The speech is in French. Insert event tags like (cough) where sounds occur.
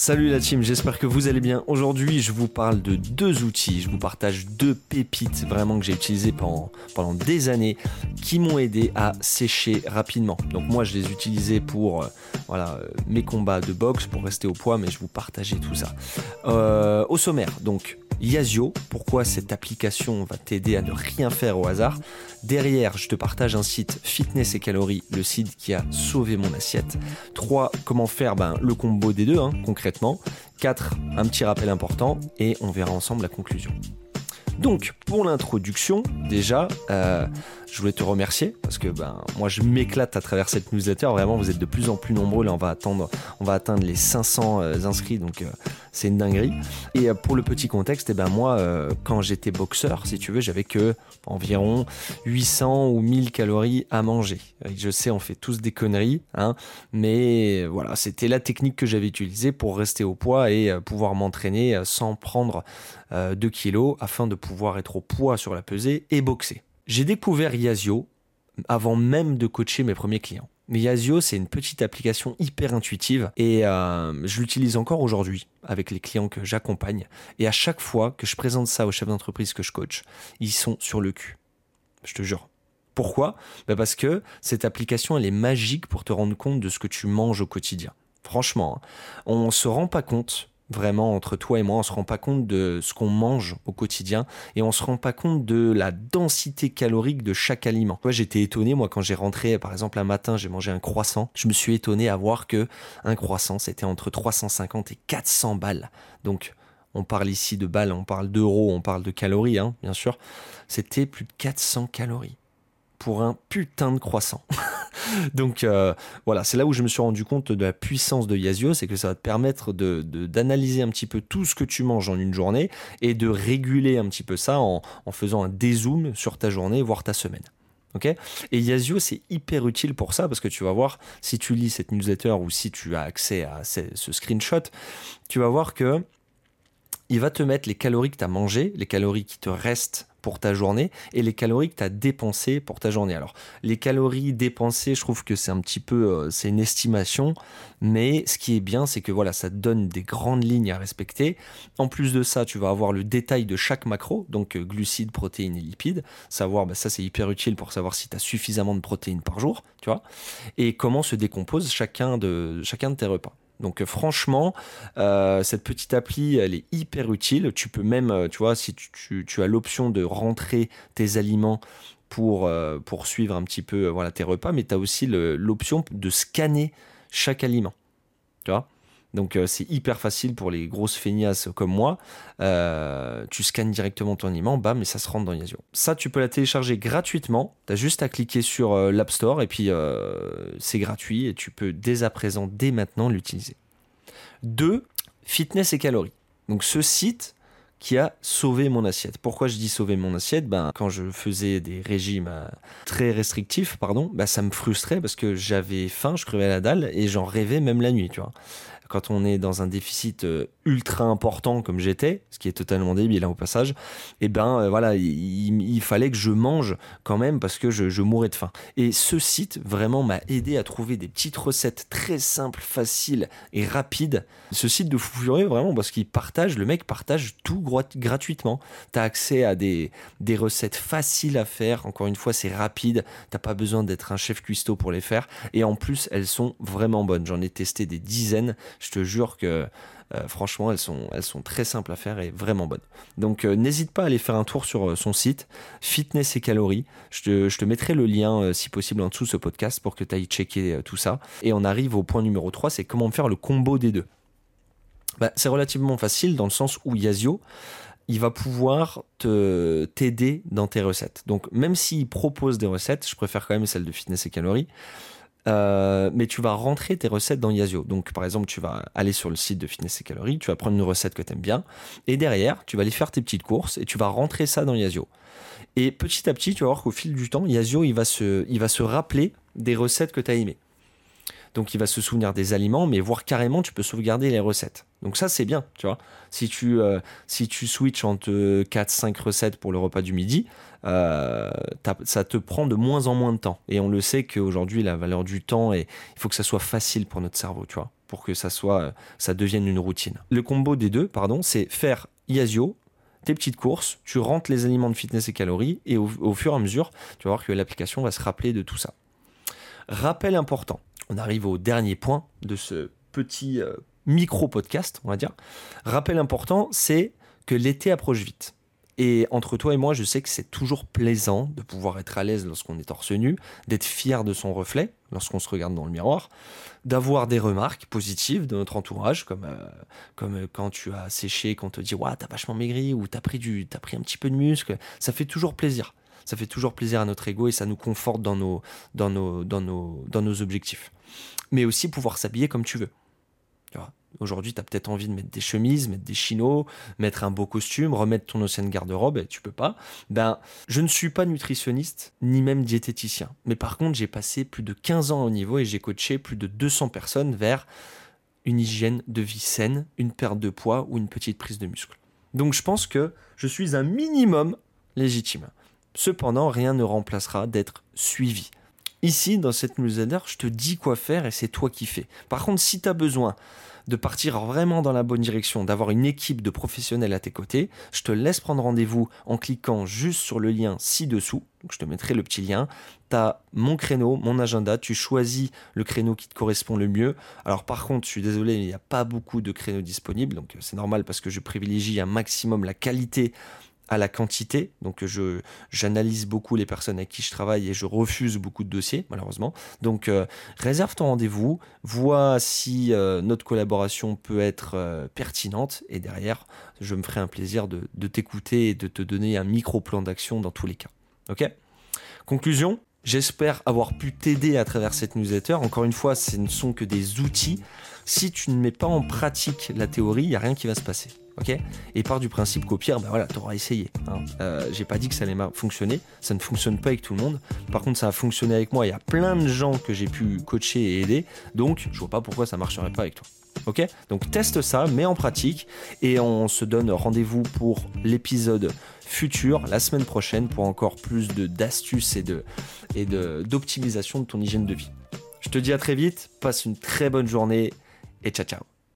Salut la team, j'espère que vous allez bien. Aujourd'hui, je vous parle de deux outils, je vous partage deux pépites vraiment que j'ai utilisées pendant, des années qui m'ont aidé à sécher rapidement. Donc moi, je les utilisais pour euh, euh, mes combats de boxe, pour rester au poids, mais je vous partageais tout ça. Euh, au sommaire, donc Yazio, pourquoi cette application va t'aider à ne rien faire au hasard? Derrière, je te partage un site Fitness et Calories, le site qui a sauvé mon assiette. 3. Comment faire ben, le combo des deux, hein, concrètement. 4. Un petit rappel important et on verra ensemble la conclusion. Donc, pour l'introduction, déjà, euh, je voulais te remercier parce que ben, moi, je m'éclate à travers cette newsletter. Vraiment, vous êtes de plus en plus nombreux. Là, on va, attendre, on va atteindre les 500 euh, inscrits, donc euh, c'est une dinguerie. Et pour le petit contexte, eh ben, moi, quand j'étais boxeur, si tu veux, j'avais que environ 800 ou 1000 calories à manger. Je sais, on fait tous des conneries, hein, mais voilà, c'était la technique que j'avais utilisée pour rester au poids et pouvoir m'entraîner sans prendre 2 kilos afin de pouvoir être au poids sur la pesée et boxer. J'ai découvert Yazio avant même de coacher mes premiers clients. Yazio, c'est une petite application hyper intuitive et euh, je l'utilise encore aujourd'hui avec les clients que j'accompagne. Et à chaque fois que je présente ça aux chefs d'entreprise que je coach, ils sont sur le cul. Je te jure. Pourquoi? Bah Parce que cette application, elle est magique pour te rendre compte de ce que tu manges au quotidien. Franchement, hein, on ne se rend pas compte Vraiment, entre toi et moi, on se rend pas compte de ce qu'on mange au quotidien et on se rend pas compte de la densité calorique de chaque aliment. Moi, j'étais étonné, moi, quand j'ai rentré, par exemple, un matin, j'ai mangé un croissant. Je me suis étonné à voir que un croissant, c'était entre 350 et 400 balles. Donc, on parle ici de balles, on parle d'euros, on parle de calories, hein, bien sûr. C'était plus de 400 calories pour un putain de croissant. (laughs) Donc euh, voilà, c'est là où je me suis rendu compte de la puissance de Yazio, c'est que ça va te permettre d'analyser un petit peu tout ce que tu manges en une journée et de réguler un petit peu ça en, faisant un dézoom sur ta journée, voire ta semaine. Ok? Et Yazio, c'est hyper utile pour ça parce que tu vas voir, si tu lis cette newsletter ou si tu as accès à ce screenshot, tu vas voir que il va te mettre les calories que tu as mangées, les calories qui te restent pour ta journée et les calories que tu as dépensées pour ta journée. Alors, les calories dépensées, je trouve que c'est un petit peu, euh, c'est une estimation, mais ce qui est bien, c'est que voilà, ça te donne des grandes lignes à respecter. En plus de ça, tu vas avoir le détail de chaque macro, donc euh, glucides, protéines et lipides. Savoir, bah, ça c'est hyper utile pour savoir si tu as suffisamment de protéines par jour, tu vois, et comment se décompose chacun de, chacun de tes repas. Donc euh, franchement, euh, cette petite appli, elle est hyper utile. Tu peux même, euh, tu vois, si tu, as l'option de rentrer tes aliments pour, suivre un petit peu voilà, tes repas, mais tu as aussi l'option de scanner chaque aliment. Tu vois? Donc c'est hyper facile pour les grosses feignasses comme moi. tu scannes directement ton aliment, bam, et ça se rentre dans Yazio. Ça, tu peux la télécharger gratuitement. Tu as juste à cliquer sur l'App Store et puis c'est gratuit et tu peux dès à présent, dès maintenant l'utiliser. 2. Fitness et calories. Donc ce site qui a sauvé mon assiette. Pourquoi je dis sauver mon assiette? Ben, Quand je faisais des régimes euh, très restrictifs, pardon, ben, ça me frustrait parce que j'avais faim, je crevais la dalle et j'en rêvais même la nuit. Tu vois quand on est dans un déficit euh, ultra important comme j'étais, ce qui est totalement débile hein, au passage, et eh ben euh, voilà, il, fallait que je mange quand même parce que je, mourais de faim. Et ce site vraiment m'a aidé à trouver des petites recettes très simples, faciles et rapides. Ce site de fou furieux vraiment parce qu'il partage, le mec partage tout gratuitement. Tu as accès à des, des recettes faciles à faire. Encore une fois, c'est rapide. T'as pas besoin d'être un chef cuistot pour les faire. Et en plus, elles sont vraiment bonnes. J'en ai testé des dizaines je te jure que euh, franchement, elles sont, elles sont très simples à faire et vraiment bonnes. Donc euh, n'hésite pas à aller faire un tour sur euh, son site, Fitness et Calories. Je te, mettrai le lien, si possible, en dessous de ce podcast pour que tu ailles checker tout ça. Et on arrive au point numéro 3, c'est comment faire le combo des deux. Bah, c'est relativement facile dans le sens où Yazio, il va pouvoir te t'aider dans tes recettes. Donc même s'il propose des recettes, je préfère quand même celle de fitness et calories, euh, mais tu vas rentrer tes recettes dans Yazio. Donc, par exemple, tu vas aller sur le site de Fitness et Calories, tu vas prendre une recette que tu aimes bien, et derrière, tu vas aller faire tes petites courses et tu vas rentrer ça dans Yazio. Et petit à petit, tu vas voir qu'au fil du temps, Yazio, il va se, il va se rappeler des recettes que tu as aimées. Donc il va se souvenir des aliments, mais voire carrément, tu peux sauvegarder les recettes. Donc ça, c'est bien, tu vois. Si tu, euh, si switches entre 4-5 recettes pour le repas du midi, euh, ça te prend de moins en moins de temps. Et on le sait qu'aujourd'hui, la valeur du temps, et il faut que ça soit facile pour notre cerveau, tu vois, pour que ça, soit, ça devienne une routine. Le combo des deux, pardon, c'est faire Iasio, tes petites courses, tu rentres les aliments de fitness et calories, et au, fur et à mesure, tu vas voir que l'application va se rappeler de tout ça. Rappel important, on arrive au dernier point de ce petit euh, micro-podcast, on va dire. Rappel important, c'est que l'été approche vite. Et entre toi et moi, je sais que c'est toujours plaisant de pouvoir être à l'aise lorsqu'on est torse nu, d'être fier de son reflet lorsqu'on se regarde dans le miroir, d'avoir des remarques positives de notre entourage, comme, euh, comme quand tu as séché, qu'on te dit ouais, t'as vachement maigri ou t'as pris, du, as pris un petit peu de muscle. Ça fait toujours plaisir. Ça fait toujours plaisir à notre ego et ça nous conforte dans nos, objectifs. Mais aussi pouvoir s'habiller comme tu veux. Aujourd'hui, tu as peut-être envie de mettre des chemises, mettre des chinos, mettre un beau costume, remettre ton ancienne garde-robe, et tu peux pas. Ben, je ne suis pas nutritionniste, ni même diététicien. Mais par contre, j'ai passé plus de 15 ans au niveau et j'ai coaché plus de 200 personnes vers une hygiène de vie saine, une perte de poids ou une petite prise de muscle. Donc je pense que je suis un minimum légitime. Cependant, rien ne remplacera d'être suivi. Ici, dans cette newsletter, je te dis quoi faire et c'est toi qui fais. Par contre, si tu as besoin de partir vraiment dans la bonne direction, d'avoir une équipe de professionnels à tes côtés, je te laisse prendre rendez-vous en cliquant juste sur le lien ci-dessous. je te mettrai le petit lien. Tu as mon créneau, mon agenda, tu choisis le créneau qui te correspond le mieux. Alors par contre, je suis désolé, il n'y a pas beaucoup de créneaux disponibles, donc c'est normal parce que je privilégie un maximum la qualité à la quantité. Donc je j'analyse beaucoup les personnes avec qui je travaille et je refuse beaucoup de dossiers malheureusement. Donc euh, réserve ton rendez-vous, vois si euh, notre collaboration peut être euh, pertinente et derrière je me ferai un plaisir de, de t'écouter et de te donner un micro plan d'action dans tous les cas. Ok? Conclusion, J'espère avoir pu t'aider à travers cette newsletter. Encore une fois, ce ne sont que des outils. Si tu ne mets pas en pratique la théorie, il n'y a rien qui va se passer ok Et part du principe qu'au pire, ben voilà, t'auras essayé. Hein. Euh, j'ai pas dit que ça allait fonctionner, ça ne fonctionne pas avec tout le monde. Par contre, ça a fonctionné avec moi. Il y a plein de gens que j'ai pu coacher et aider, donc je vois pas pourquoi ça marcherait pas avec toi. Ok Donc teste ça, mets en pratique et on se donne rendez-vous pour l'épisode futur la semaine prochaine pour encore plus d'astuces et de et d'optimisation de ton hygiène de vie. Je te dis à très vite, passe une très bonne journée et ciao ciao.